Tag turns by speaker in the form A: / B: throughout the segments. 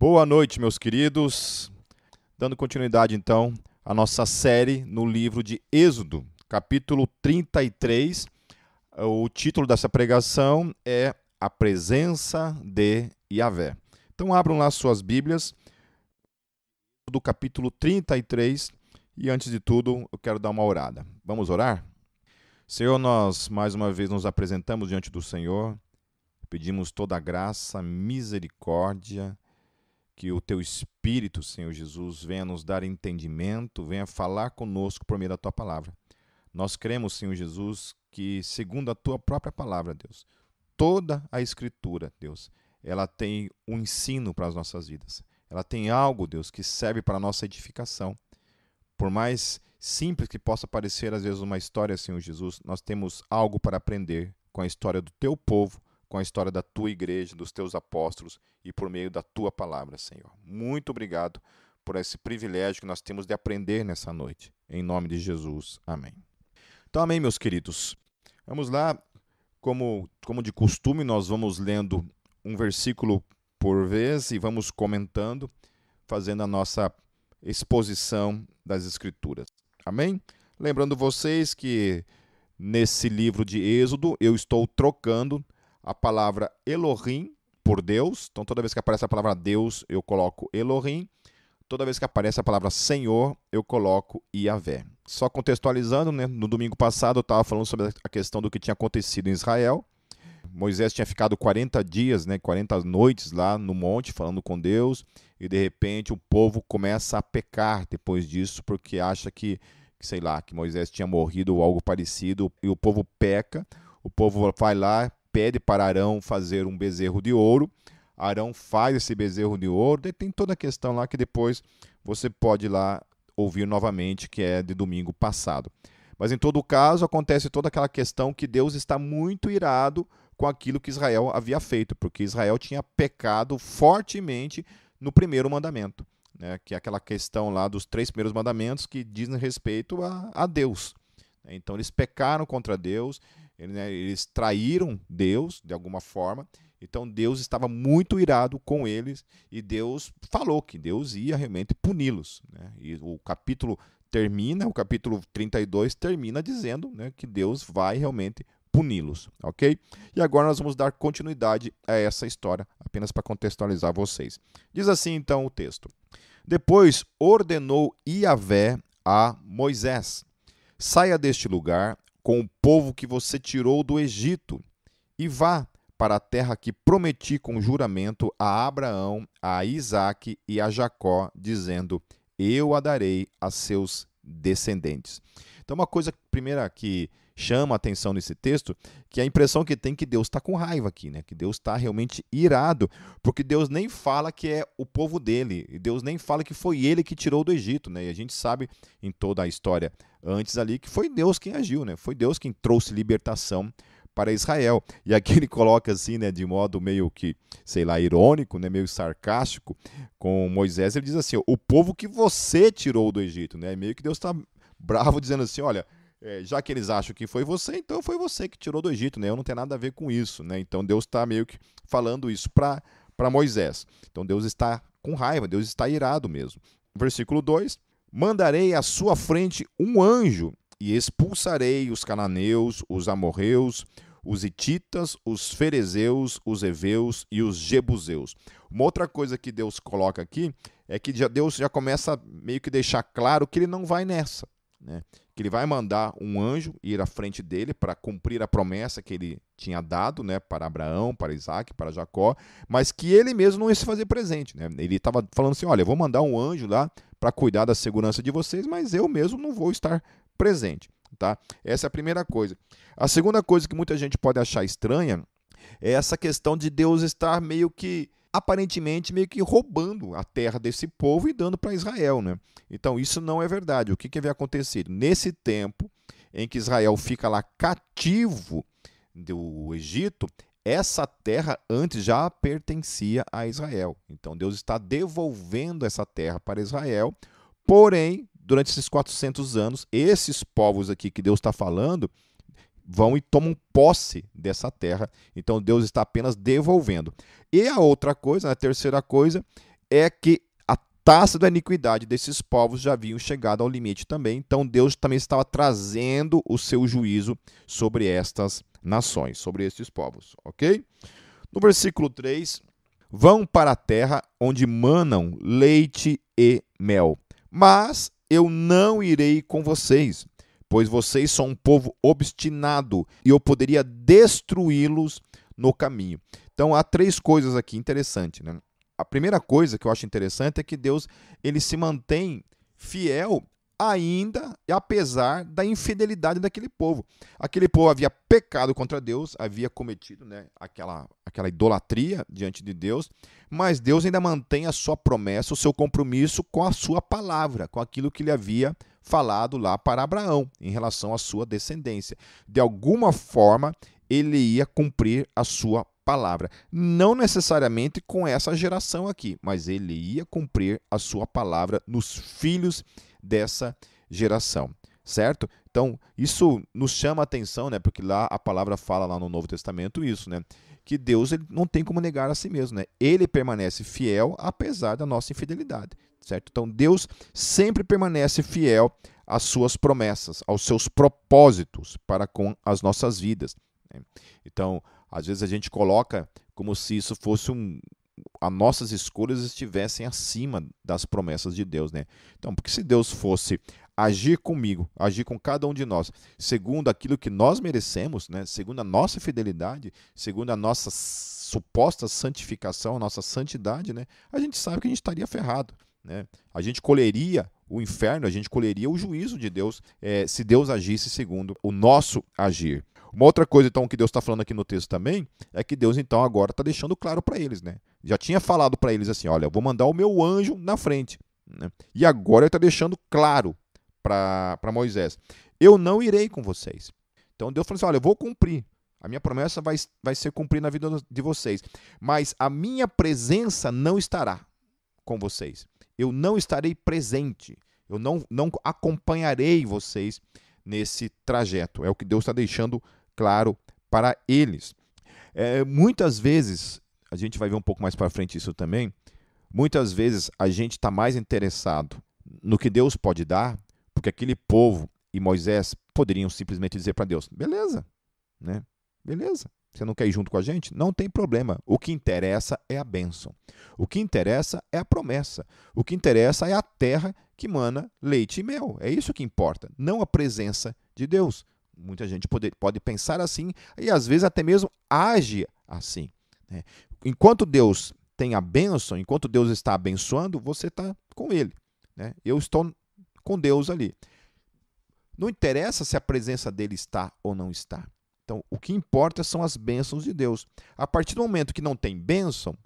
A: Boa noite, meus queridos. Dando continuidade, então, à nossa série no livro de Êxodo, capítulo 33. O título dessa pregação é A Presença de Yahvé. Então, abram lá suas Bíblias, do capítulo 33. E antes de tudo, eu quero dar uma orada. Vamos orar? Senhor, nós mais uma vez nos apresentamos diante do Senhor, pedimos toda a graça, misericórdia que o teu Espírito, Senhor Jesus, venha nos dar entendimento, venha falar conosco por meio da tua palavra. Nós cremos, Senhor Jesus, que segundo a tua própria palavra, Deus, toda a Escritura, Deus, ela tem um ensino para as nossas vidas. Ela tem algo, Deus, que serve para a nossa edificação. Por mais simples que possa parecer às vezes uma história, Senhor Jesus, nós temos algo para aprender com a história do teu povo, com a história da tua igreja, dos teus apóstolos e por meio da tua palavra, Senhor. Muito obrigado por esse privilégio que nós temos de aprender nessa noite. Em nome de Jesus. Amém. Então, amém, meus queridos. Vamos lá, como, como de costume, nós vamos lendo um versículo por vez e vamos comentando, fazendo a nossa exposição das Escrituras. Amém? Lembrando vocês que nesse livro de Êxodo eu estou trocando a palavra Elohim por Deus. Então, toda vez que aparece a palavra Deus, eu coloco Elohim. Toda vez que aparece a palavra Senhor, eu coloco Iavé. Só contextualizando, né? no domingo passado eu estava falando sobre a questão do que tinha acontecido em Israel. Moisés tinha ficado 40 dias, né, 40 noites lá no monte falando com Deus, e de repente o povo começa a pecar depois disso, porque acha que, que sei lá, que Moisés tinha morrido ou algo parecido, e o povo peca. O povo vai lá, pede para Arão fazer um bezerro de ouro. Arão faz esse bezerro de ouro. E tem toda a questão lá que depois você pode ir lá ouvir novamente, que é de domingo passado. Mas em todo caso, acontece toda aquela questão que Deus está muito irado com aquilo que Israel havia feito, porque Israel tinha pecado fortemente no primeiro mandamento, né? que é aquela questão lá dos três primeiros mandamentos que dizem respeito a, a Deus. Então eles pecaram contra Deus né, eles traíram Deus de alguma forma. Então Deus estava muito irado com eles e Deus falou que Deus ia realmente puni-los. Né? E o capítulo termina, o capítulo 32 termina dizendo né, que Deus vai realmente puni-los, ok? E agora nós vamos dar continuidade a essa história, apenas para contextualizar vocês. Diz assim então o texto: Depois ordenou Iavé a Moisés: Saia deste lugar, com o povo que você tirou do Egito, e vá para a terra que prometi com juramento a Abraão, a Isaque e a Jacó, dizendo: Eu a darei a seus descendentes. Então, uma coisa primeira que chama a atenção nesse texto, que é a impressão que tem que Deus está com raiva aqui, né? Que Deus está realmente irado, porque Deus nem fala que é o povo dele, e Deus nem fala que foi ele que tirou do Egito, né? E a gente sabe em toda a história antes ali que foi Deus quem agiu, né? Foi Deus quem trouxe libertação para Israel. E aqui ele coloca assim, né, de modo meio que, sei lá, irônico, né, meio sarcástico com Moisés, ele diz assim: "O povo que você tirou do Egito", né? Meio que Deus está bravo dizendo assim, olha, é, já que eles acham que foi você, então foi você que tirou do Egito, né? Eu não tenho nada a ver com isso, né? Então Deus está meio que falando isso para Moisés. Então Deus está com raiva, Deus está irado mesmo. Versículo 2: Mandarei à sua frente um anjo e expulsarei os cananeus, os amorreus, os hititas, os ferezeus, os heveus e os jebuseus. Uma outra coisa que Deus coloca aqui é que Deus já começa meio que deixar claro que ele não vai nessa. Né? Que ele vai mandar um anjo ir à frente dele para cumprir a promessa que ele tinha dado né, para Abraão, para Isaac, para Jacó, mas que ele mesmo não ia se fazer presente. Né? Ele estava falando assim: olha, eu vou mandar um anjo lá para cuidar da segurança de vocês, mas eu mesmo não vou estar presente. Tá? Essa é a primeira coisa. A segunda coisa que muita gente pode achar estranha é essa questão de Deus estar meio que aparentemente meio que roubando a terra desse povo e dando para Israel. Né? Então, isso não é verdade. O que, que havia acontecido? Nesse tempo em que Israel fica lá cativo do Egito, essa terra antes já pertencia a Israel. Então, Deus está devolvendo essa terra para Israel, porém, durante esses 400 anos, esses povos aqui que Deus está falando vão e tomam posse dessa terra. Então Deus está apenas devolvendo. E a outra coisa, a terceira coisa, é que a taça da iniquidade desses povos já haviam chegado ao limite também. Então Deus também estava trazendo o seu juízo sobre estas nações, sobre estes povos, ok? No versículo 3, vão para a terra onde manam leite e mel, mas eu não irei com vocês, pois vocês são um povo obstinado e eu poderia destruí-los no caminho. Então há três coisas aqui interessantes, né? A primeira coisa que eu acho interessante é que Deus ele se mantém fiel ainda e apesar da infidelidade daquele povo. Aquele povo havia pecado contra Deus, havia cometido né, aquela, aquela idolatria diante de Deus, mas Deus ainda mantém a sua promessa, o seu compromisso com a sua palavra, com aquilo que ele havia falado lá para Abraão em relação à sua descendência. De alguma forma, ele ia cumprir a sua palavra. Não necessariamente com essa geração aqui, mas ele ia cumprir a sua palavra nos filhos dessa geração, certo? Então, isso nos chama a atenção, né? Porque lá a palavra fala lá no Novo Testamento isso, né? Que Deus ele não tem como negar a si mesmo, né? Ele permanece fiel apesar da nossa infidelidade, certo? Então, Deus sempre permanece fiel às suas promessas, aos seus propósitos para com as nossas vidas. Né? Então, às vezes a gente coloca como se isso fosse um, as nossas escolhas estivessem acima das promessas de Deus, né? Então, porque se Deus fosse agir comigo, agir com cada um de nós, segundo aquilo que nós merecemos, né? Segundo a nossa fidelidade, segundo a nossa suposta santificação, a nossa santidade, né? A gente sabe que a gente estaria ferrado, né? A gente colheria o inferno, a gente colheria o juízo de Deus é, se Deus agisse segundo o nosso agir. Uma outra coisa, então, que Deus está falando aqui no texto também, é que Deus, então, agora está deixando claro para eles, né? Já tinha falado para eles assim: olha, eu vou mandar o meu anjo na frente. Né? E agora ele está deixando claro para Moisés: eu não irei com vocês. Então Deus falou assim: olha, eu vou cumprir. A minha promessa vai, vai ser cumprida na vida de vocês. Mas a minha presença não estará com vocês. Eu não estarei presente. Eu não, não acompanharei vocês nesse trajeto. É o que Deus está deixando claro para eles. É, muitas vezes, a gente vai ver um pouco mais para frente isso também, muitas vezes a gente está mais interessado no que Deus pode dar, porque aquele povo e Moisés poderiam simplesmente dizer para Deus: beleza, né? beleza, você não quer ir junto com a gente? Não tem problema. O que interessa é a bênção. O que interessa é a promessa. O que interessa é a terra que mana leite e mel. É isso que importa, não a presença de Deus. Muita gente pode, pode pensar assim e às vezes até mesmo age assim. Né? Enquanto Deus tem a bênção, enquanto Deus está abençoando, você está com Ele. Né? Eu estou com Deus ali. Não interessa se a presença dele está ou não está. Então, o que importa são as bênçãos de Deus. A partir do momento que não tem bênção,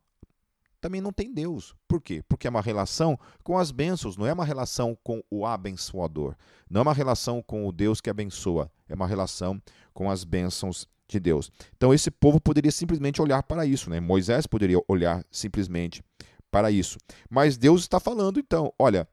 A: também não tem Deus. Por quê? Porque é uma relação com as bênçãos, não é uma relação com o abençoador. Não é uma relação com o Deus que abençoa, é uma relação com as bênçãos de Deus. Então esse povo poderia simplesmente olhar para isso, né? Moisés poderia olhar simplesmente para isso. Mas Deus está falando então, olha,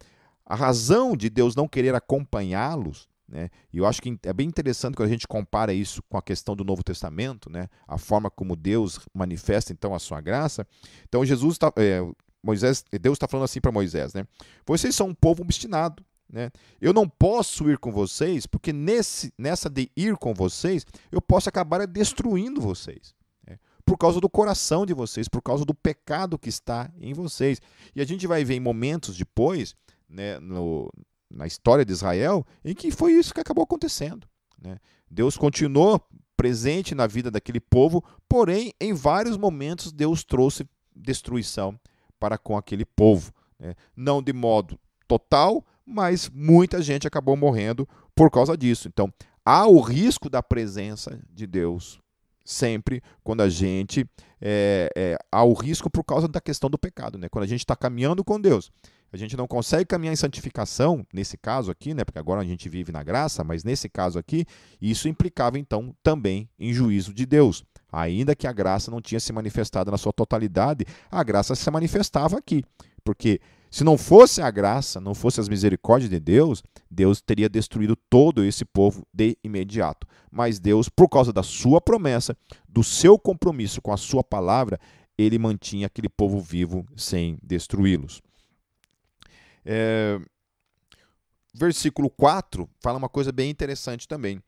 A: a razão de Deus não querer acompanhá-los né? E eu acho que é bem interessante quando a gente compara isso com a questão do Novo Testamento, né? a forma como Deus manifesta então a sua graça. Então Jesus está, é, Moisés, Deus está falando assim para Moisés, né? Vocês são um povo obstinado, né? Eu não posso ir com vocês porque nesse, nessa de ir com vocês eu posso acabar destruindo vocês. Né? Por causa do coração de vocês, por causa do pecado que está em vocês. E a gente vai ver em momentos depois, né, no, na história de Israel em que foi isso que acabou acontecendo. Né? Deus continuou presente na vida daquele povo, porém, em vários momentos, Deus trouxe destruição para com aquele povo. Né? Não de modo total, mas muita gente acabou morrendo por causa disso. Então, há o risco da presença de Deus sempre quando a gente é, é, há o risco por causa da questão do pecado, né? Quando a gente está caminhando com Deus a gente não consegue caminhar em santificação, nesse caso aqui, né, porque agora a gente vive na graça, mas nesse caso aqui, isso implicava então também em juízo de Deus. Ainda que a graça não tinha se manifestado na sua totalidade, a graça se manifestava aqui. Porque se não fosse a graça, não fosse as misericórdias de Deus, Deus teria destruído todo esse povo de imediato. Mas Deus, por causa da sua promessa, do seu compromisso com a sua palavra, ele mantinha aquele povo vivo sem destruí-los. É, versículo 4 fala uma coisa bem interessante também.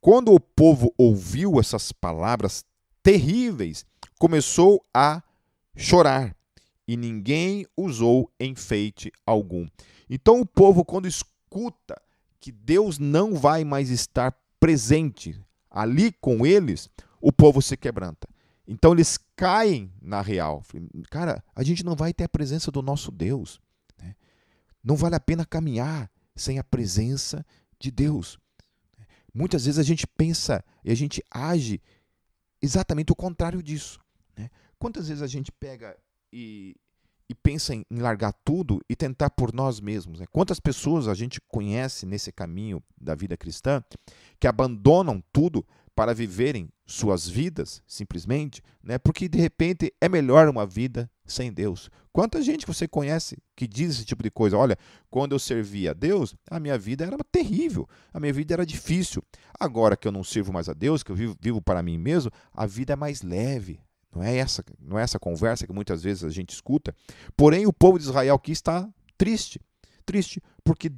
A: Quando o povo ouviu essas palavras terríveis, começou a chorar e ninguém usou enfeite algum. Então o povo, quando escuta que Deus não vai mais estar presente ali com eles, o povo se quebranta. Então eles caem na real. Cara, a gente não vai ter a presença do nosso Deus. Não vale a pena caminhar sem a presença de Deus. Muitas vezes a gente pensa e a gente age exatamente o contrário disso. Né? Quantas vezes a gente pega e, e pensa em, em, largar tudo e tentar por nós mesmos? Né? Quantas pessoas a gente conhece nesse caminho da vida cristã que abandonam tudo para viverem suas vidas, simplesmente, né? porque de repente é melhor uma vida sem Deus. Quanta gente você conhece que diz esse tipo de coisa? Olha, quando eu servia a Deus, a minha vida era terrível, a minha vida era difícil. Agora que eu não sirvo mais a Deus, que eu vivo, vivo para mim mesmo, a vida é mais leve. Não é essa, não é essa conversa que muitas vezes a gente escuta. Porém, o povo de Israel aqui está triste, triste, porque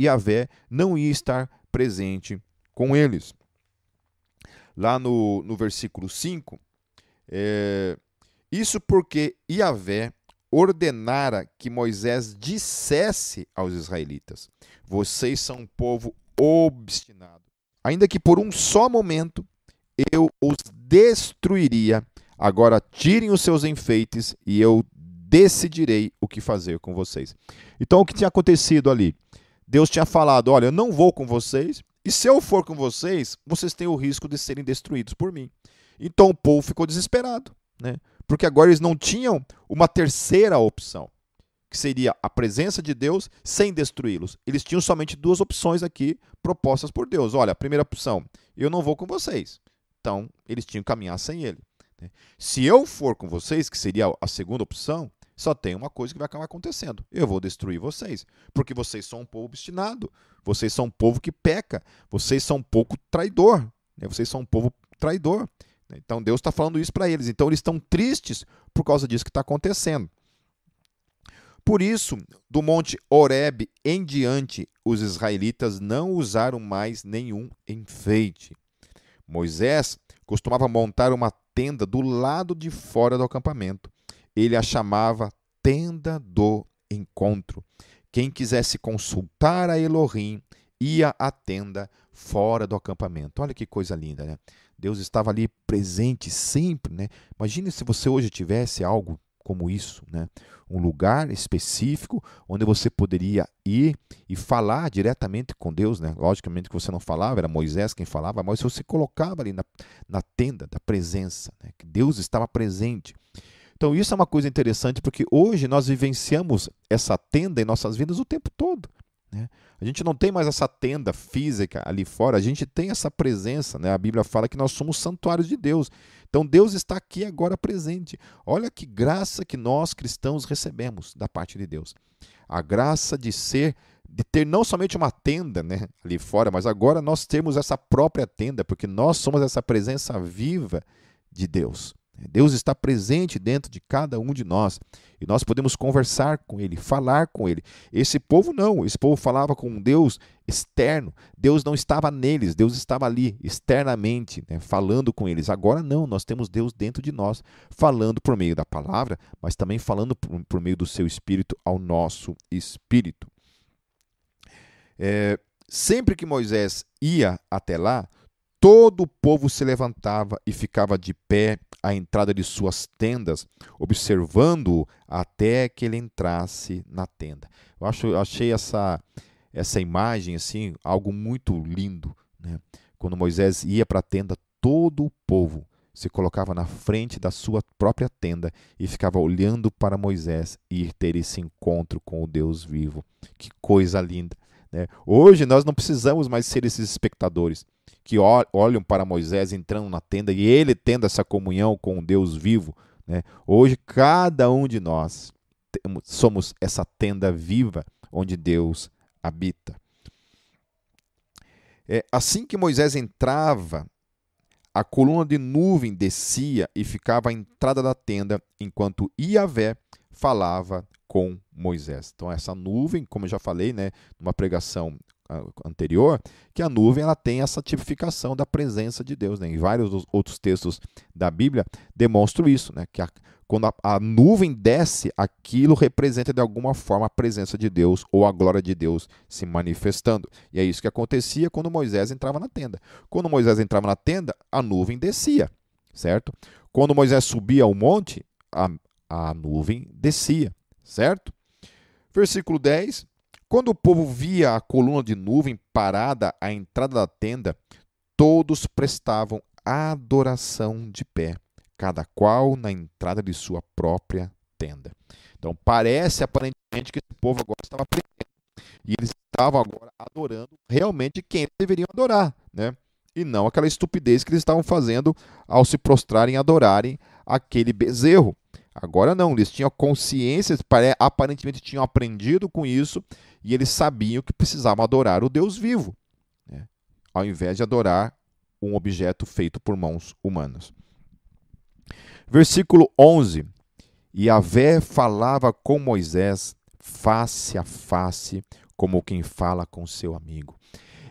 A: Yahvé não ia estar presente com eles lá no, no versículo 5, é, isso porque Yahvé ordenara que Moisés dissesse aos israelitas: Vocês são um povo obstinado. Ainda que por um só momento eu os destruiria. Agora tirem os seus enfeites e eu decidirei o que fazer com vocês. Então, o que tinha acontecido ali? Deus tinha falado: Olha, eu não vou com vocês, e se eu for com vocês, vocês têm o risco de serem destruídos por mim. Então o povo ficou desesperado, né? Porque agora eles não tinham uma terceira opção, que seria a presença de Deus sem destruí-los. Eles tinham somente duas opções aqui propostas por Deus. Olha, a primeira opção, eu não vou com vocês. Então, eles tinham que caminhar sem ele. Né? Se eu for com vocês, que seria a segunda opção, só tem uma coisa que vai acabar acontecendo: eu vou destruir vocês, porque vocês são um povo obstinado, vocês são um povo que peca, vocês são um pouco traidor, né? vocês são um povo traidor. Então Deus está falando isso para eles. Então eles estão tristes por causa disso que está acontecendo. Por isso, do monte Horeb em diante, os israelitas não usaram mais nenhum enfeite. Moisés costumava montar uma tenda do lado de fora do acampamento ele a chamava Tenda do Encontro. Quem quisesse consultar a Elohim ia à tenda fora do acampamento. Olha que coisa linda, né? Deus estava ali presente sempre, né? Imagine se você hoje tivesse algo como isso, né? Um lugar específico onde você poderia ir e falar diretamente com Deus, né? Logicamente que você não falava, era Moisés quem falava, mas você colocava ali na, na tenda da presença, né? que Deus estava presente. Então, isso é uma coisa interessante, porque hoje nós vivenciamos essa tenda em nossas vidas o tempo todo. Né? A gente não tem mais essa tenda física ali fora, a gente tem essa presença. Né? A Bíblia fala que nós somos santuários de Deus. Então, Deus está aqui agora presente. Olha que graça que nós cristãos recebemos da parte de Deus. A graça de ser de ter não somente uma tenda né, ali fora, mas agora nós temos essa própria tenda, porque nós somos essa presença viva de Deus. Deus está presente dentro de cada um de nós e nós podemos conversar com Ele, falar com Ele. Esse povo não, esse povo falava com um Deus externo. Deus não estava neles, Deus estava ali externamente, né, falando com eles. Agora não, nós temos Deus dentro de nós, falando por meio da palavra, mas também falando por, por meio do seu Espírito ao nosso espírito. É, sempre que Moisés ia até lá, todo o povo se levantava e ficava de pé à entrada de suas tendas, observando-o até que ele entrasse na tenda. Eu acho, achei essa essa imagem assim algo muito lindo, né? Quando Moisés ia para a tenda, todo o povo se colocava na frente da sua própria tenda e ficava olhando para Moisés e ter esse encontro com o Deus vivo. Que coisa linda! Né? Hoje nós não precisamos mais ser esses espectadores que olham para Moisés entrando na tenda e ele tendo essa comunhão com o Deus vivo. Né? Hoje, cada um de nós somos essa tenda viva onde Deus habita. É, assim que Moisés entrava, a coluna de nuvem descia e ficava à entrada da tenda, enquanto Iavé falava com Moisés. Então essa nuvem, como eu já falei, né, numa pregação anterior, que a nuvem ela tem essa tipificação da presença de Deus. Né? Em vários outros textos da Bíblia demonstram isso, né? que a, quando a, a, nuvem desce, aquilo representa de alguma forma a presença de Deus ou a glória de Deus se manifestando. E é isso que acontecia quando Moisés entrava na tenda. Quando Moisés entrava na tenda, a nuvem descia, certo? Quando Moisés subia ao monte, a, a nuvem descia, certo? Versículo 10. Quando o povo via a coluna de nuvem parada à entrada da tenda, todos prestavam adoração de pé cada qual na entrada de sua própria tenda. Então parece aparentemente que esse povo agora estava aprendendo. E eles estavam agora adorando realmente quem eles deveriam adorar, né? E não aquela estupidez que eles estavam fazendo ao se prostrarem e adorarem aquele bezerro. Agora não, eles tinham consciência, aparentemente tinham aprendido com isso e eles sabiam que precisavam adorar o Deus vivo, né? ao invés de adorar um objeto feito por mãos humanas. Versículo 11: E Avé falava com Moisés face a face, como quem fala com seu amigo.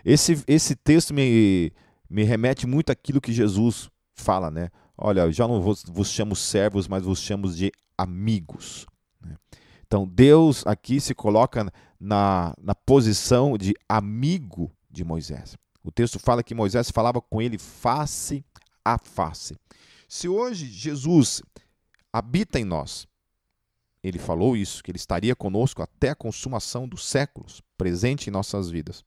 A: Esse, esse texto me, me remete muito àquilo que Jesus fala, né? Olha, já não vos, vos chamo servos, mas vos chamo de amigos. Né? Então, Deus aqui se coloca na, na posição de amigo de Moisés. O texto fala que Moisés falava com ele face a face. Se hoje Jesus habita em nós, ele falou isso, que ele estaria conosco até a consumação dos séculos, presente em nossas vidas.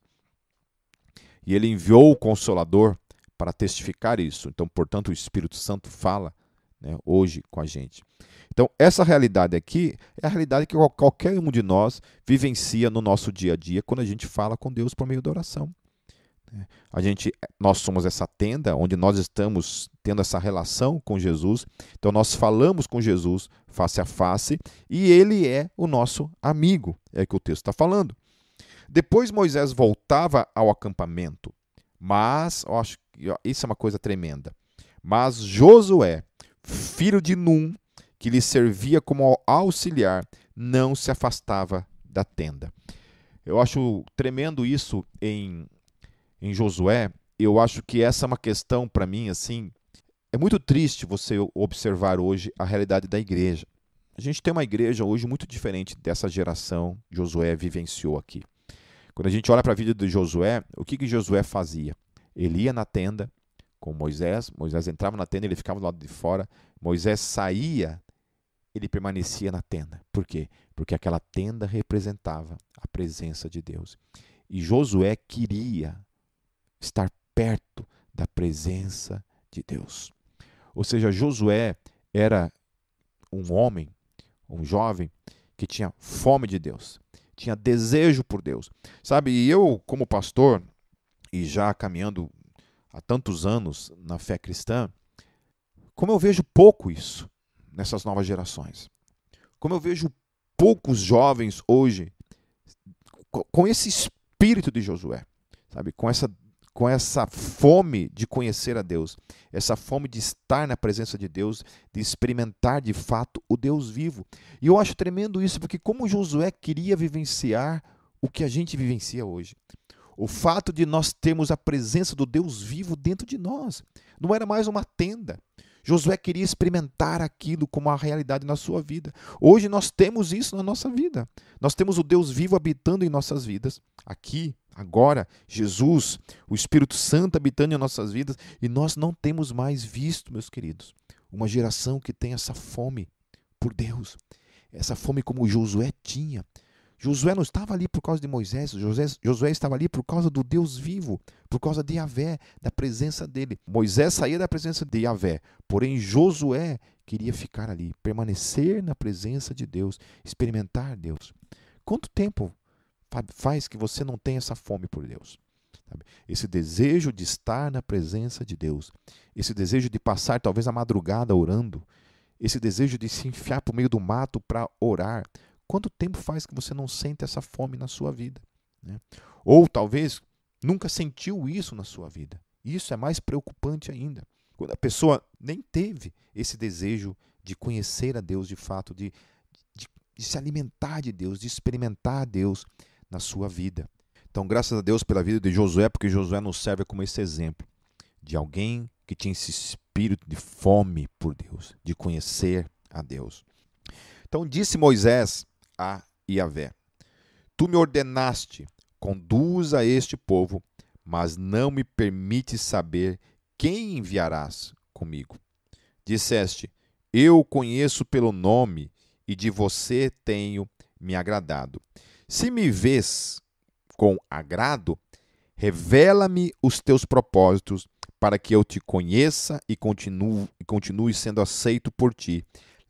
A: E ele enviou o Consolador para testificar isso. Então, portanto, o Espírito Santo fala né, hoje com a gente. Então, essa realidade aqui é a realidade que qualquer um de nós vivencia no nosso dia a dia quando a gente fala com Deus por meio da oração. A gente, nós somos essa tenda onde nós estamos tendo essa relação com Jesus. Então nós falamos com Jesus face a face e ele é o nosso amigo, é o que o texto está falando. Depois Moisés voltava ao acampamento, mas, eu acho que isso é uma coisa tremenda. Mas Josué, filho de Num, que lhe servia como auxiliar, não se afastava da tenda. Eu acho tremendo isso em em Josué, eu acho que essa é uma questão para mim assim, é muito triste você observar hoje a realidade da igreja. A gente tem uma igreja hoje muito diferente dessa geração que Josué vivenciou aqui. Quando a gente olha para a vida de Josué, o que, que Josué fazia? Ele ia na tenda com Moisés, Moisés entrava na tenda, ele ficava do lado de fora, Moisés saía, ele permanecia na tenda. Por quê? Porque aquela tenda representava a presença de Deus. E Josué queria estar perto da presença de Deus. Ou seja, Josué era um homem, um jovem que tinha fome de Deus, tinha desejo por Deus. Sabe, e eu, como pastor, e já caminhando há tantos anos na fé cristã, como eu vejo pouco isso nessas novas gerações. Como eu vejo poucos jovens hoje com esse espírito de Josué, sabe, com essa com essa fome de conhecer a Deus, essa fome de estar na presença de Deus, de experimentar de fato o Deus vivo. E eu acho tremendo isso, porque como Josué queria vivenciar o que a gente vivencia hoje. O fato de nós termos a presença do Deus vivo dentro de nós. Não era mais uma tenda. Josué queria experimentar aquilo como a realidade na sua vida. Hoje nós temos isso na nossa vida. Nós temos o Deus vivo habitando em nossas vidas, aqui, agora, Jesus, o Espírito Santo habitando em nossas vidas, e nós não temos mais visto, meus queridos, uma geração que tem essa fome por Deus, essa fome como Josué tinha, Josué não estava ali por causa de Moisés, Josué, Josué estava ali por causa do Deus vivo, por causa de Yahvé, da presença dele. Moisés saía da presença de Yahvé, porém Josué queria ficar ali, permanecer na presença de Deus, experimentar Deus. Quanto tempo faz que você não tem essa fome por Deus? Esse desejo de estar na presença de Deus, esse desejo de passar talvez a madrugada orando, esse desejo de se enfiar por meio do mato para orar, Quanto tempo faz que você não sente essa fome na sua vida? Né? Ou talvez nunca sentiu isso na sua vida. Isso é mais preocupante ainda. Quando a pessoa nem teve esse desejo de conhecer a Deus de fato, de, de, de se alimentar de Deus, de experimentar a Deus na sua vida. Então, graças a Deus pela vida de Josué, porque Josué nos serve como esse exemplo de alguém que tinha esse espírito de fome por Deus, de conhecer a Deus. Então disse Moisés a Iavé: Tu me ordenaste, conduza este povo, mas não me permites saber quem enviarás comigo. Disseste: Eu conheço pelo nome e de você tenho me agradado. Se me vês com agrado, revela-me os teus propósitos para que eu te conheça e continue, e continue sendo aceito por ti.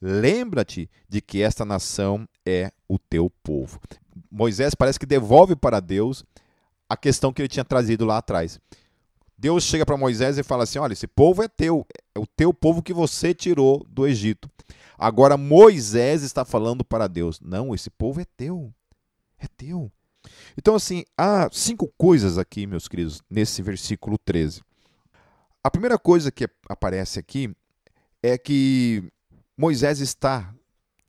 A: Lembra-te de que esta nação é o teu povo. Moisés parece que devolve para Deus a questão que ele tinha trazido lá atrás. Deus chega para Moisés e fala assim: Olha, esse povo é teu, é o teu povo que você tirou do Egito. Agora Moisés está falando para Deus: Não, esse povo é teu, é teu. Então, assim, há cinco coisas aqui, meus queridos, nesse versículo 13. A primeira coisa que aparece aqui é que Moisés está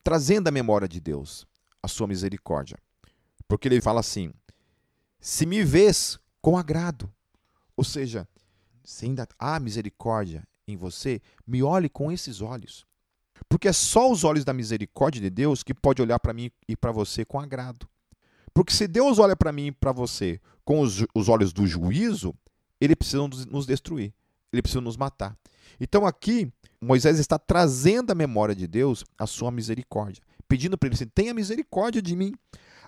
A: trazendo à memória de Deus a sua misericórdia. Porque ele fala assim: se me vês com agrado, ou seja, se ainda há misericórdia em você, me olhe com esses olhos. Porque é só os olhos da misericórdia de Deus que pode olhar para mim e para você com agrado. Porque se Deus olha para mim e para você com os, os olhos do juízo, ele precisa nos destruir, ele precisa nos matar. Então aqui Moisés está trazendo à memória de Deus a sua misericórdia, pedindo para ele assim: tenha misericórdia de mim.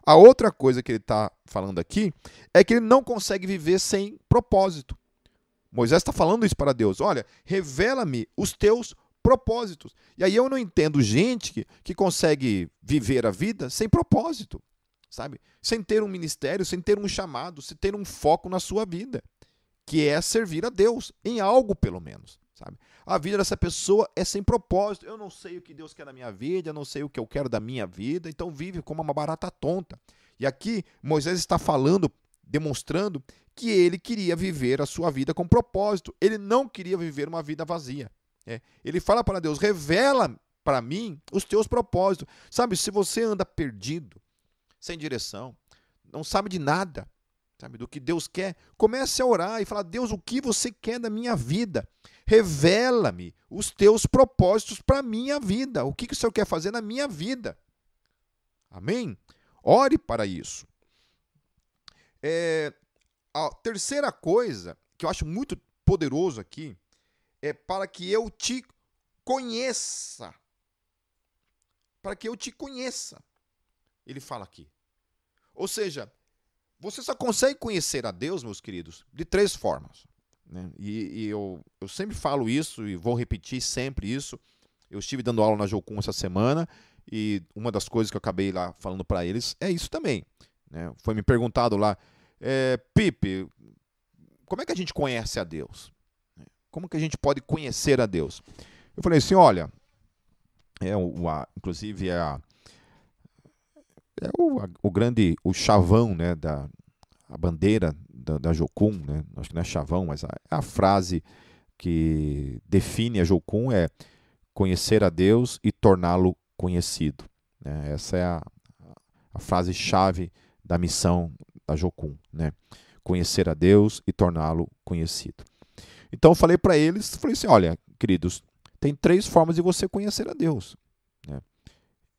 A: A outra coisa que ele está falando aqui é que ele não consegue viver sem propósito. Moisés está falando isso para Deus: olha, revela-me os teus propósitos. E aí eu não entendo gente que, que consegue viver a vida sem propósito, sabe? Sem ter um ministério, sem ter um chamado, sem ter um foco na sua vida, que é servir a Deus, em algo pelo menos sabe? A vida dessa pessoa é sem propósito. Eu não sei o que Deus quer da minha vida, eu não sei o que eu quero da minha vida, então vive como uma barata tonta. E aqui Moisés está falando, demonstrando que ele queria viver a sua vida com propósito. Ele não queria viver uma vida vazia. É. Ele fala para Deus: revela para mim os teus propósitos. Sabe, se você anda perdido, sem direção, não sabe de nada, sabe, do que Deus quer, comece a orar e falar: Deus, o que você quer da minha vida? Revela-me os teus propósitos para a minha vida. O que, que o Senhor quer fazer na minha vida? Amém? Ore para isso. É, a terceira coisa que eu acho muito poderoso aqui é para que eu te conheça. Para que eu te conheça. Ele fala aqui. Ou seja, você só consegue conhecer a Deus, meus queridos, de três formas. Né? E, e eu, eu sempre falo isso e vou repetir sempre isso. Eu estive dando aula na Jocum essa semana e uma das coisas que eu acabei lá falando para eles é isso também. Né? Foi me perguntado lá, é, Pipe, como é que a gente conhece a Deus? Como que a gente pode conhecer a Deus? Eu falei assim, olha, é o, a, inclusive é, a, é o, o grande, o chavão né, da a bandeira da, da Jocum, né? acho que não é chavão, mas a, a frase que define a Jocum é conhecer a Deus e torná-lo conhecido. Né? Essa é a, a frase-chave da missão da Jocum. Né? Conhecer a Deus e torná-lo conhecido. Então eu falei para eles, falei assim, olha, queridos, tem três formas de você conhecer a Deus. Né?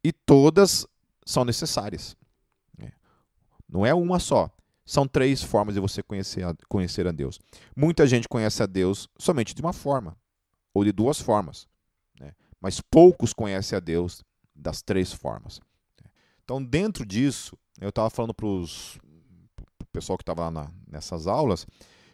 A: E todas são necessárias. Né? Não é uma só. São três formas de você conhecer a, conhecer a Deus. Muita gente conhece a Deus somente de uma forma, ou de duas formas. Né? Mas poucos conhecem a Deus das três formas. Então, dentro disso, eu estava falando para o pessoal que estava lá na, nessas aulas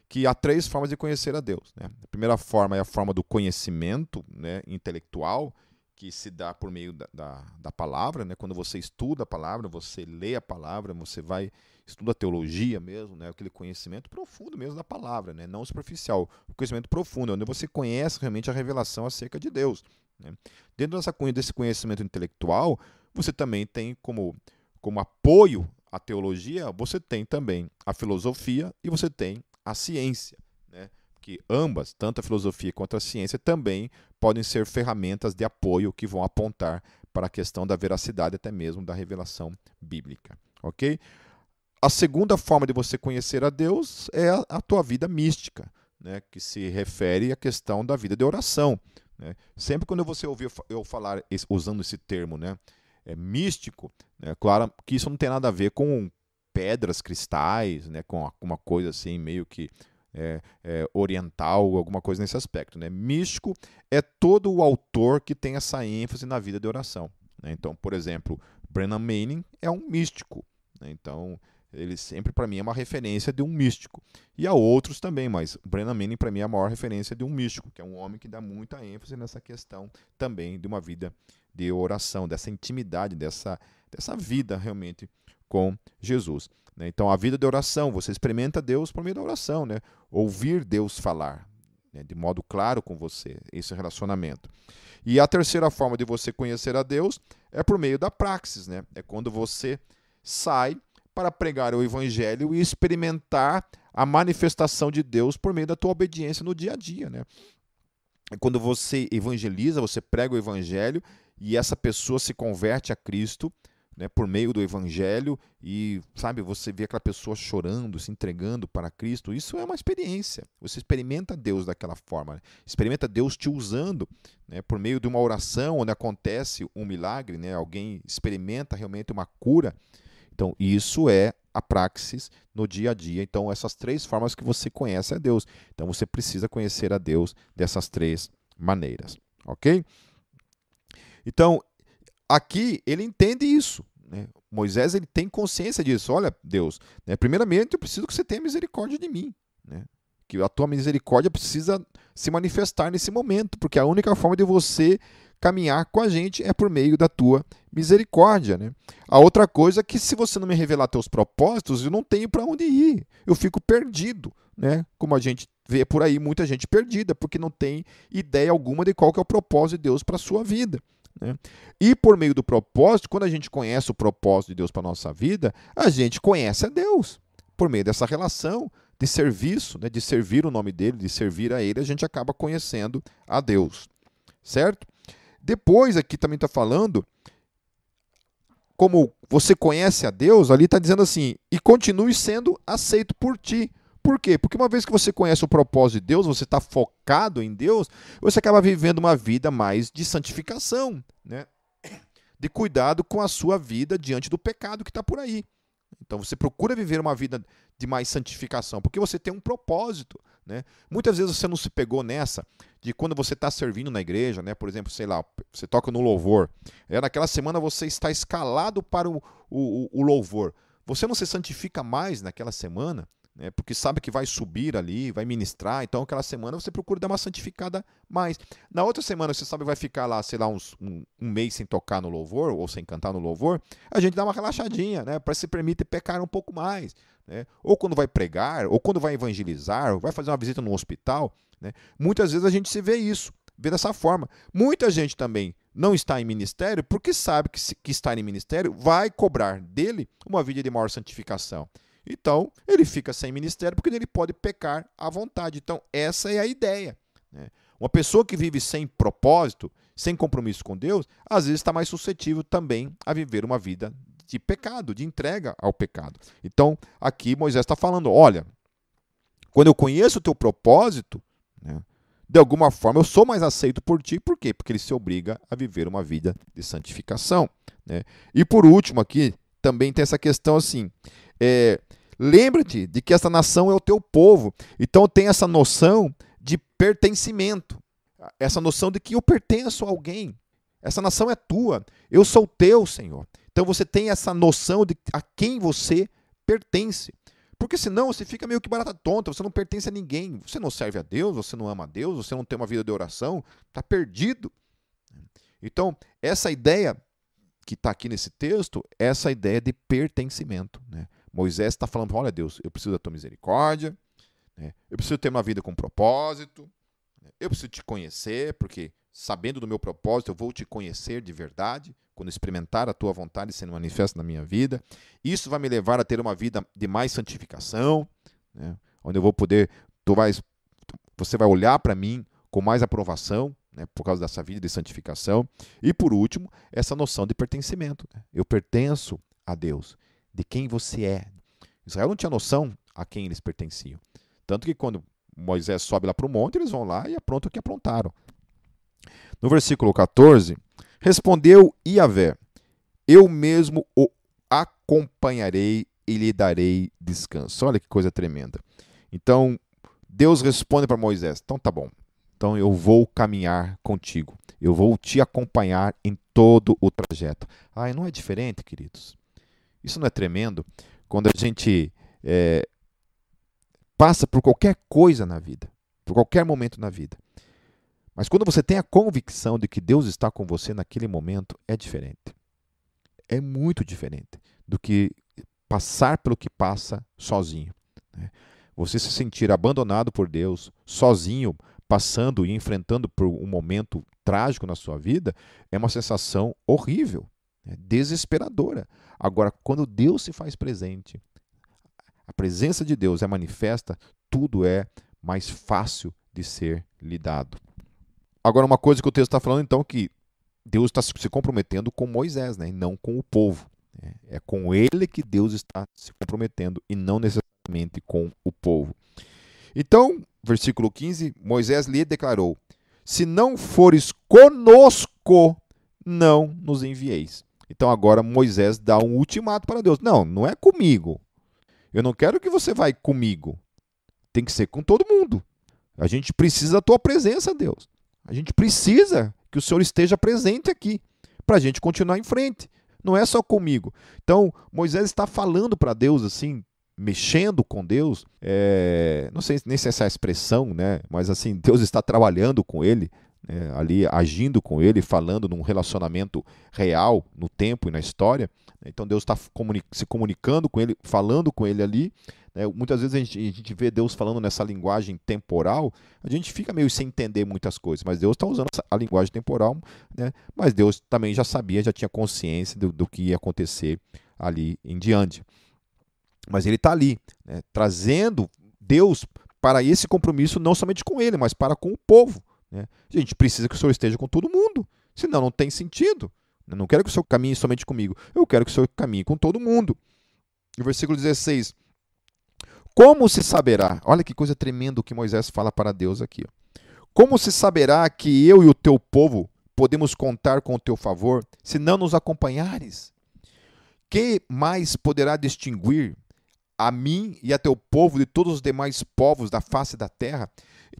A: que há três formas de conhecer a Deus. Né? A primeira forma é a forma do conhecimento né, intelectual, que se dá por meio da, da, da, palavra, né? quando você estuda a palavra, você lê a palavra, você vai estuda a teologia mesmo, né? aquele conhecimento profundo mesmo da palavra, né? não superficial, o conhecimento profundo, onde você conhece realmente a revelação acerca de Deus. Né? Dentro dessa, desse conhecimento intelectual, você também tem como, como apoio à teologia, você tem também a filosofia e você tem a ciência. Né? Que ambas, tanto a filosofia quanto a ciência, também podem ser ferramentas de apoio que vão apontar para a questão da veracidade, até mesmo da revelação bíblica. Ok? A segunda forma de você conhecer a Deus é a, tua vida mística, né, que se refere à questão da vida de oração. Né? Sempre quando você ouvir eu falar usando esse termo, né, é místico, né, claro que isso não tem nada a ver com pedras, cristais, né, com uma coisa assim meio que é, é, oriental, alguma coisa nesse aspecto. Né? Místico é todo o autor que tem essa ênfase na vida de oração. Né? Então, por exemplo, Brennan Manning é um místico. Né? Então, ele sempre para mim é uma referência de um místico. E há outros também, mas Brennan Manning para mim é a maior referência de um místico, que é um homem que dá muita ênfase nessa questão também de uma vida de oração, dessa intimidade, dessa, dessa vida realmente com Jesus. Né? Então, a vida de oração, você experimenta Deus por meio da oração, né? ouvir Deus falar né? de modo claro com você, esse relacionamento. E a terceira forma de você conhecer a Deus é por meio da praxis, né? é quando você sai para pregar o evangelho e experimentar a manifestação de Deus por meio da tua obediência no dia a dia, né? Quando você evangeliza, você prega o evangelho e essa pessoa se converte a Cristo, né, por meio do evangelho e sabe você vê aquela pessoa chorando se entregando para Cristo isso é uma experiência. Você experimenta Deus daquela forma né? experimenta Deus te usando né, por meio de uma oração onde acontece um milagre né, alguém experimenta realmente uma cura. Então isso é a praxis no dia a dia. Então essas três formas que você conhece a Deus. Então você precisa conhecer a Deus dessas três maneiras ok? Então aqui ele entende isso. Né? Moisés ele tem consciência disso. Olha, Deus, né? primeiramente eu preciso que você tenha misericórdia de mim. Né? Que a tua misericórdia precisa se manifestar nesse momento, porque a única forma de você caminhar com a gente é por meio da tua misericórdia. Né? A outra coisa é que se você não me revelar teus propósitos, eu não tenho para onde ir. Eu fico perdido. Né? Como a gente vê por aí, muita gente perdida, porque não tem ideia alguma de qual que é o propósito de Deus para a sua vida. Né? E por meio do propósito, quando a gente conhece o propósito de Deus para a nossa vida, a gente conhece a Deus. Por meio dessa relação de serviço, né, de servir o nome dele, de servir a ele, a gente acaba conhecendo a Deus. Certo? Depois, aqui também está falando, como você conhece a Deus, ali está dizendo assim, e continue sendo aceito por ti. Por quê? Porque uma vez que você conhece o propósito de Deus, você está focado em Deus, você acaba vivendo uma vida mais de santificação, né? de cuidado com a sua vida diante do pecado que está por aí. Então você procura viver uma vida de mais santificação, porque você tem um propósito. Né? Muitas vezes você não se pegou nessa de quando você está servindo na igreja, né? por exemplo, sei lá, você toca no louvor. É, naquela semana você está escalado para o, o, o louvor. Você não se santifica mais naquela semana né, porque sabe que vai subir ali, vai ministrar, então aquela semana você procura dar uma santificada mais. Na outra semana você sabe que vai ficar lá, sei lá, uns, um, um, mês sem tocar no louvor ou sem cantar no louvor, a gente dá uma relaxadinha, né, para se permitir pecar um pouco mais. Né? Ou quando vai pregar, ou quando vai evangelizar, ou vai fazer uma visita no hospital. Né? Muitas vezes a gente se vê isso, vê dessa forma. Muita gente também não está em ministério porque sabe que, que estar em ministério vai cobrar dele uma vida de maior santificação. Então, ele fica sem ministério porque ele pode pecar à vontade. Então, essa é a ideia. Né? Uma pessoa que vive sem propósito, sem compromisso com Deus, às vezes está mais suscetível também a viver uma vida de pecado, de entrega ao pecado. Então, aqui Moisés está falando: olha, quando eu conheço o teu propósito, né, de alguma forma eu sou mais aceito por ti. Por quê? Porque ele se obriga a viver uma vida de santificação. Né? E por último, aqui também tem essa questão assim: é, Lembra-te de que essa nação é o teu povo. Então tem essa noção de pertencimento. Essa noção de que eu pertenço a alguém. Essa nação é tua. Eu sou teu, Senhor. Então você tem essa noção de a quem você pertence. Porque senão você fica meio que barata tonta, você não pertence a ninguém. Você não serve a Deus, você não ama a Deus, você não tem uma vida de oração, está perdido. Então, essa ideia que está aqui nesse texto, essa ideia de pertencimento. Né? Moisés está falando: olha, Deus, eu preciso da tua misericórdia, né? eu preciso ter uma vida com propósito, né? eu preciso te conhecer, porque sabendo do meu propósito, eu vou te conhecer de verdade, quando experimentar a tua vontade sendo manifesta na minha vida. Isso vai me levar a ter uma vida de mais santificação, né? onde eu vou poder, tu vais você vai olhar para mim com mais aprovação, né, por causa dessa vida de santificação. E por último, essa noção de pertencimento. Né? Eu pertenço a Deus, de quem você é. Israel não tinha noção a quem eles pertenciam. Tanto que quando Moisés sobe lá para o monte, eles vão lá e aprontam o que aprontaram. No versículo 14, respondeu Iavé: Eu mesmo o acompanharei e lhe darei descanso. Olha que coisa tremenda. Então, Deus responde para Moisés: Então tá bom. Então eu vou caminhar contigo. Eu vou te acompanhar em todo o trajeto. Ai, não é diferente, queridos? Isso não é tremendo? Quando a gente é, passa por qualquer coisa na vida, por qualquer momento na vida. Mas quando você tem a convicção de que Deus está com você naquele momento, é diferente. É muito diferente do que passar pelo que passa sozinho. Né? Você se sentir abandonado por Deus, sozinho, passando e enfrentando por um momento trágico na sua vida, é uma sensação horrível, né? desesperadora. Agora, quando Deus se faz presente, a presença de Deus é manifesta, tudo é mais fácil de ser lidado. Agora, uma coisa que o texto está falando, então, é que Deus está se comprometendo com Moisés, né, e não com o povo. Né. É com ele que Deus está se comprometendo e não necessariamente com o povo. Então, versículo 15: Moisés lhe declarou: Se não fores conosco, não nos envieis. Então agora Moisés dá um ultimato para Deus: Não, não é comigo. Eu não quero que você vá comigo. Tem que ser com todo mundo. A gente precisa da tua presença, Deus. A gente precisa que o Senhor esteja presente aqui para a gente continuar em frente. Não é só comigo. Então, Moisés está falando para Deus assim, mexendo com Deus. É, não sei nem se é essa expressão, né? Mas assim, Deus está trabalhando com ele, né? ali agindo com ele, falando num relacionamento real no tempo e na história. Então Deus está se comunicando com ele, falando com ele ali. Né? Muitas vezes a gente, a gente, vê Deus falando nessa linguagem temporal, a gente fica meio sem entender muitas coisas, mas Deus está usando a linguagem temporal, né? mas Deus também já sabia, já tinha consciência do, do que ia acontecer ali em diante. Mas ele está ali, né? trazendo Deus para esse compromisso, não somente com ele, mas para com o povo. Né? A gente precisa que o Senhor esteja com todo mundo, senão não tem sentido. Eu não quero que o Senhor caminhe somente comigo, eu quero que o Senhor caminhe com todo mundo. E o versículo 16: Como se saberá? Olha que coisa tremenda que Moisés fala para Deus aqui. Como se saberá que eu e o teu povo podemos contar com o teu favor se não nos acompanhares? Que mais poderá distinguir a mim e a teu povo de todos os demais povos da face da terra?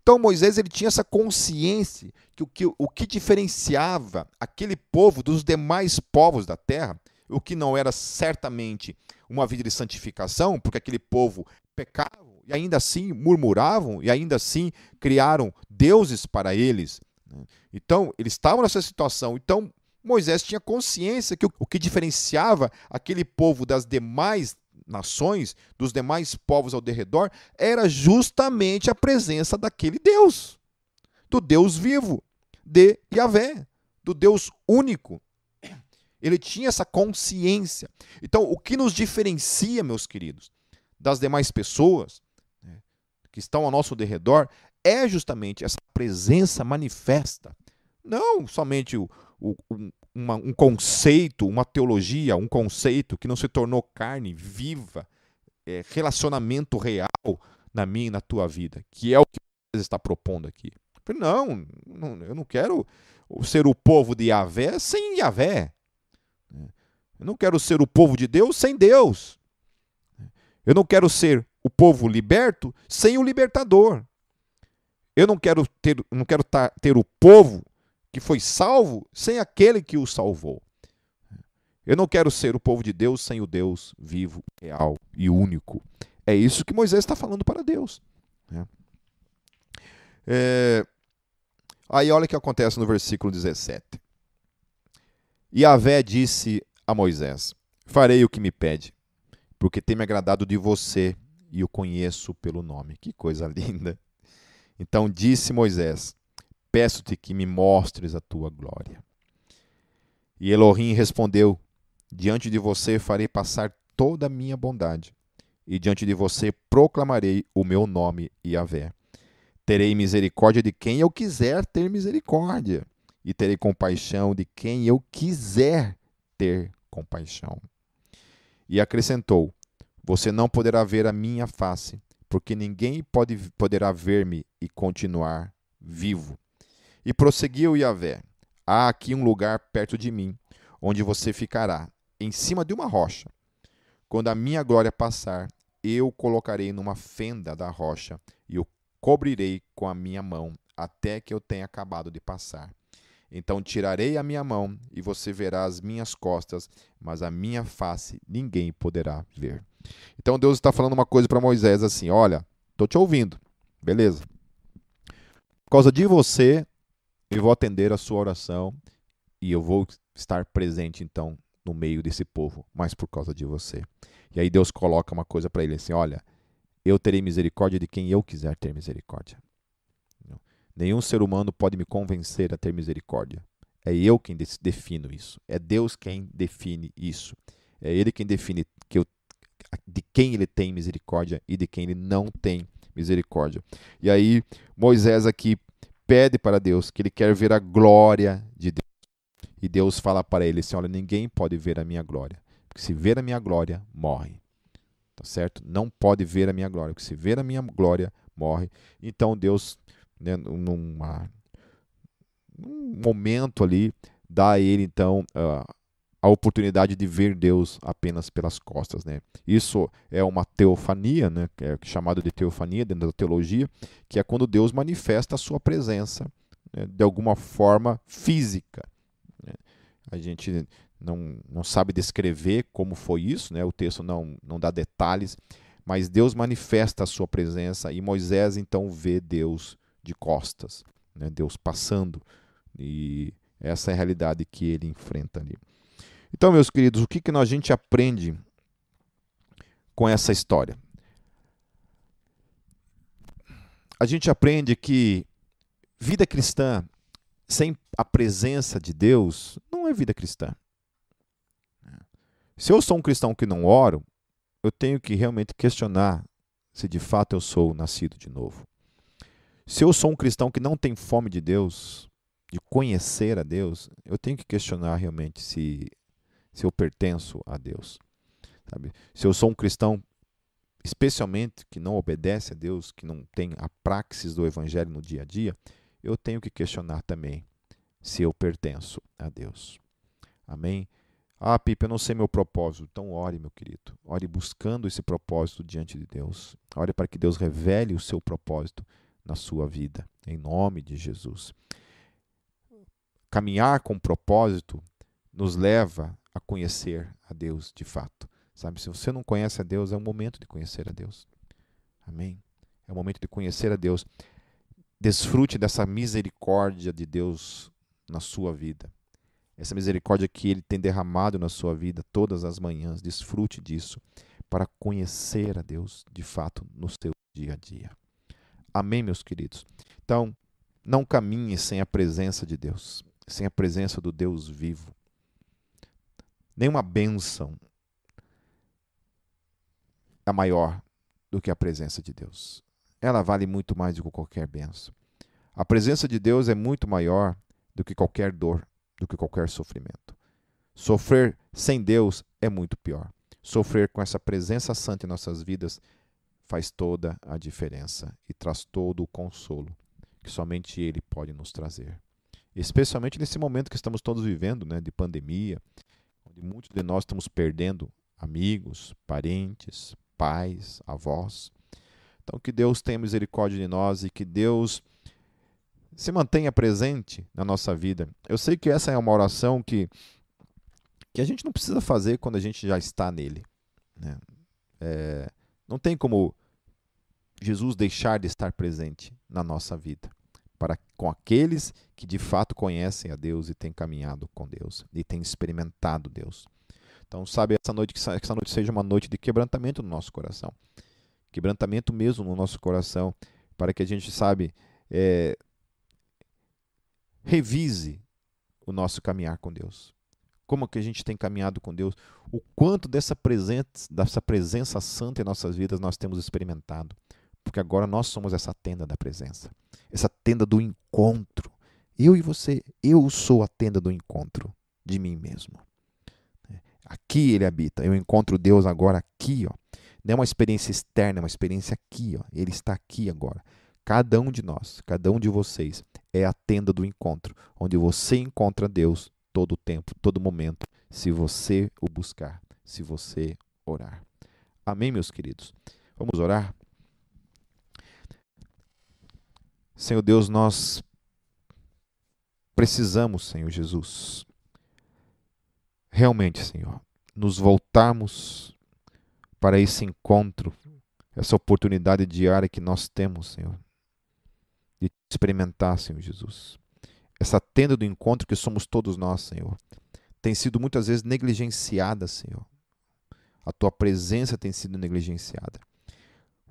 A: Então Moisés ele tinha essa consciência que o que, o que diferenciava aquele povo dos demais povos da terra, o que não era certamente uma vida de santificação, porque aquele povo pecava e ainda assim murmuravam e ainda assim criaram deuses para eles. Né? Então, eles estavam nessa situação. Então, Moisés tinha consciência que o que diferenciava aquele povo das demais nações, dos demais povos ao derredor, era justamente a presença daquele Deus, do Deus vivo, de Yahvé, do Deus único. Ele tinha essa consciência. Então, o que nos diferencia, meus queridos, das demais pessoas né, que estão ao nosso derredor é justamente essa presença manifesta. Não somente o, o, uma, um conceito, uma teologia, um conceito que não se tornou carne viva, é, relacionamento real na minha e na tua vida, que é o que você está propondo aqui. Não, não, eu não quero ser o povo de Yahvé sem Yahvé. Eu não quero ser o povo de Deus sem Deus. Eu não quero ser o povo liberto sem o libertador. Eu não quero ter, não quero ter o povo que foi salvo sem aquele que o salvou. Eu não quero ser o povo de Deus sem o Deus vivo, real e único. É isso que Moisés está falando para Deus. Né? É... Aí olha o que acontece no versículo 17. E Avé disse a Moisés: Farei o que me pede, porque tem me agradado de você e o conheço pelo nome. Que coisa linda. Então disse Moisés: peço-te que me mostres a tua glória. E Elohim respondeu: Diante de você farei passar toda a minha bondade, e diante de você proclamarei o meu nome Yahvé. Terei misericórdia de quem eu quiser ter misericórdia, e terei compaixão de quem eu quiser ter compaixão. E acrescentou: Você não poderá ver a minha face, porque ninguém pode, poderá ver-me e continuar vivo. E prosseguiu Yahvé: Há aqui um lugar perto de mim, onde você ficará, em cima de uma rocha. Quando a minha glória passar, eu colocarei numa fenda da rocha e o cobrirei com a minha mão até que eu tenha acabado de passar. Então tirarei a minha mão e você verá as minhas costas, mas a minha face ninguém poderá ver. Então Deus está falando uma coisa para Moisés assim: Olha, estou te ouvindo, beleza. Por causa de você, eu vou atender a sua oração e eu vou estar presente então no meio desse povo, mas por causa de você. E aí Deus coloca uma coisa para ele assim: Olha, eu terei misericórdia de quem eu quiser ter misericórdia. Nenhum ser humano pode me convencer a ter misericórdia. É eu quem defino isso. É Deus quem define isso. É Ele quem define que eu, de quem Ele tem misericórdia e de quem Ele não tem misericórdia. E aí Moisés aqui pede para Deus que ele quer ver a glória de Deus. E Deus fala para ele assim: Olha, ninguém pode ver a minha glória. Porque se ver a minha glória, morre. Tá certo? Não pode ver a minha glória. Porque se ver a minha glória, morre. Então Deus, né, numa, num momento ali, dá a ele então uh, a oportunidade de ver Deus apenas pelas costas. Né? Isso é uma teofania, né? é chamado de teofania dentro da teologia, que é quando Deus manifesta a sua presença né? de alguma forma física. Né? A gente não, não sabe descrever como foi isso, né? o texto não, não dá detalhes, mas Deus manifesta a sua presença e Moisés então vê Deus de costas, né? Deus passando, e essa é a realidade que ele enfrenta ali. Então, meus queridos, o que, que a gente aprende com essa história? A gente aprende que vida cristã sem a presença de Deus não é vida cristã. Se eu sou um cristão que não oro, eu tenho que realmente questionar se de fato eu sou nascido de novo. Se eu sou um cristão que não tem fome de Deus, de conhecer a Deus, eu tenho que questionar realmente se se eu pertenço a Deus. Sabe? Se eu sou um cristão, especialmente que não obedece a Deus, que não tem a praxis do evangelho no dia a dia, eu tenho que questionar também se eu pertenço a Deus. Amém? Ah, Pipe, eu não sei meu propósito. Então ore, meu querido. Ore buscando esse propósito diante de Deus. Ore para que Deus revele o seu propósito na sua vida, em nome de Jesus. Caminhar com propósito nos leva a conhecer a Deus de fato. Sabe, se você não conhece a Deus, é o momento de conhecer a Deus. Amém? É o momento de conhecer a Deus. Desfrute dessa misericórdia de Deus na sua vida. Essa misericórdia que Ele tem derramado na sua vida todas as manhãs. Desfrute disso para conhecer a Deus de fato no seu dia a dia. Amém, meus queridos? Então, não caminhe sem a presença de Deus, sem a presença do Deus vivo nenhuma bênção é maior do que a presença de Deus. Ela vale muito mais do que qualquer bênção. A presença de Deus é muito maior do que qualquer dor, do que qualquer sofrimento. Sofrer sem Deus é muito pior. Sofrer com essa presença santa em nossas vidas faz toda a diferença e traz todo o consolo que somente Ele pode nos trazer. Especialmente nesse momento que estamos todos vivendo, né, de pandemia, onde muitos de nós estamos perdendo amigos, parentes, pais, avós. Então, que Deus tenha misericórdia de nós e que Deus se mantenha presente na nossa vida. Eu sei que essa é uma oração que, que a gente não precisa fazer quando a gente já está nele. Né? É, não tem como Jesus deixar de estar presente na nossa vida para com aqueles que de fato conhecem a Deus e têm caminhado com Deus e têm experimentado Deus. Então, sabe, essa noite que essa noite seja uma noite de quebrantamento no nosso coração. Quebrantamento mesmo no nosso coração, para que a gente, sabe, é, revise o nosso caminhar com Deus. Como que a gente tem caminhado com Deus, o quanto dessa presença, dessa presença santa em nossas vidas nós temos experimentado porque agora nós somos essa tenda da presença, essa tenda do encontro. Eu e você, eu sou a tenda do encontro de mim mesmo. Aqui ele habita. Eu encontro Deus agora aqui, ó. Não é uma experiência externa, é uma experiência aqui, ó. Ele está aqui agora. Cada um de nós, cada um de vocês é a tenda do encontro, onde você encontra Deus todo o tempo, todo momento, se você o buscar, se você orar. Amém, meus queridos? Vamos orar? Senhor Deus, nós precisamos, Senhor Jesus, realmente, Senhor, nos voltarmos para esse encontro, essa oportunidade diária que nós temos, Senhor, de experimentar, Senhor Jesus. Essa tenda do encontro que somos todos nós, Senhor, tem sido muitas vezes negligenciada, Senhor. A tua presença tem sido negligenciada.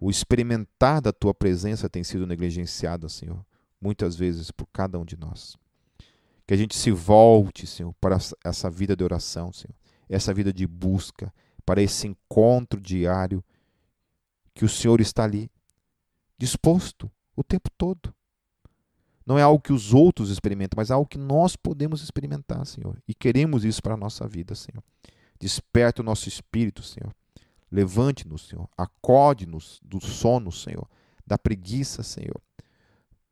A: O experimentar da tua presença tem sido negligenciado, Senhor, muitas vezes por cada um de nós. Que a gente se volte, Senhor, para essa vida de oração, Senhor, essa vida de busca, para esse encontro diário que o Senhor está ali, disposto o tempo todo. Não é algo que os outros experimentam, mas é algo que nós podemos experimentar, Senhor. E queremos isso para a nossa vida, Senhor. Desperta o nosso espírito, Senhor. Levante-nos, Senhor. Acorde-nos do sono, Senhor. Da preguiça, Senhor.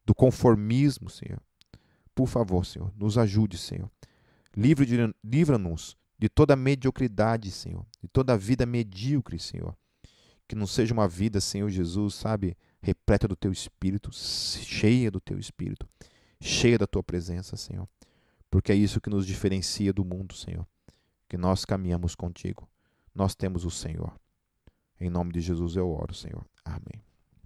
A: Do conformismo, Senhor. Por favor, Senhor, nos ajude, Senhor. Livra-nos de toda mediocridade, Senhor. De toda vida medíocre, Senhor. Que não seja uma vida, Senhor Jesus, sabe? repleta do teu espírito, cheia do teu espírito, cheia da tua presença, Senhor. Porque é isso que nos diferencia do mundo, Senhor. Que nós caminhamos contigo. Nós temos o Senhor. Em nome de Jesus eu oro, Senhor. Amém.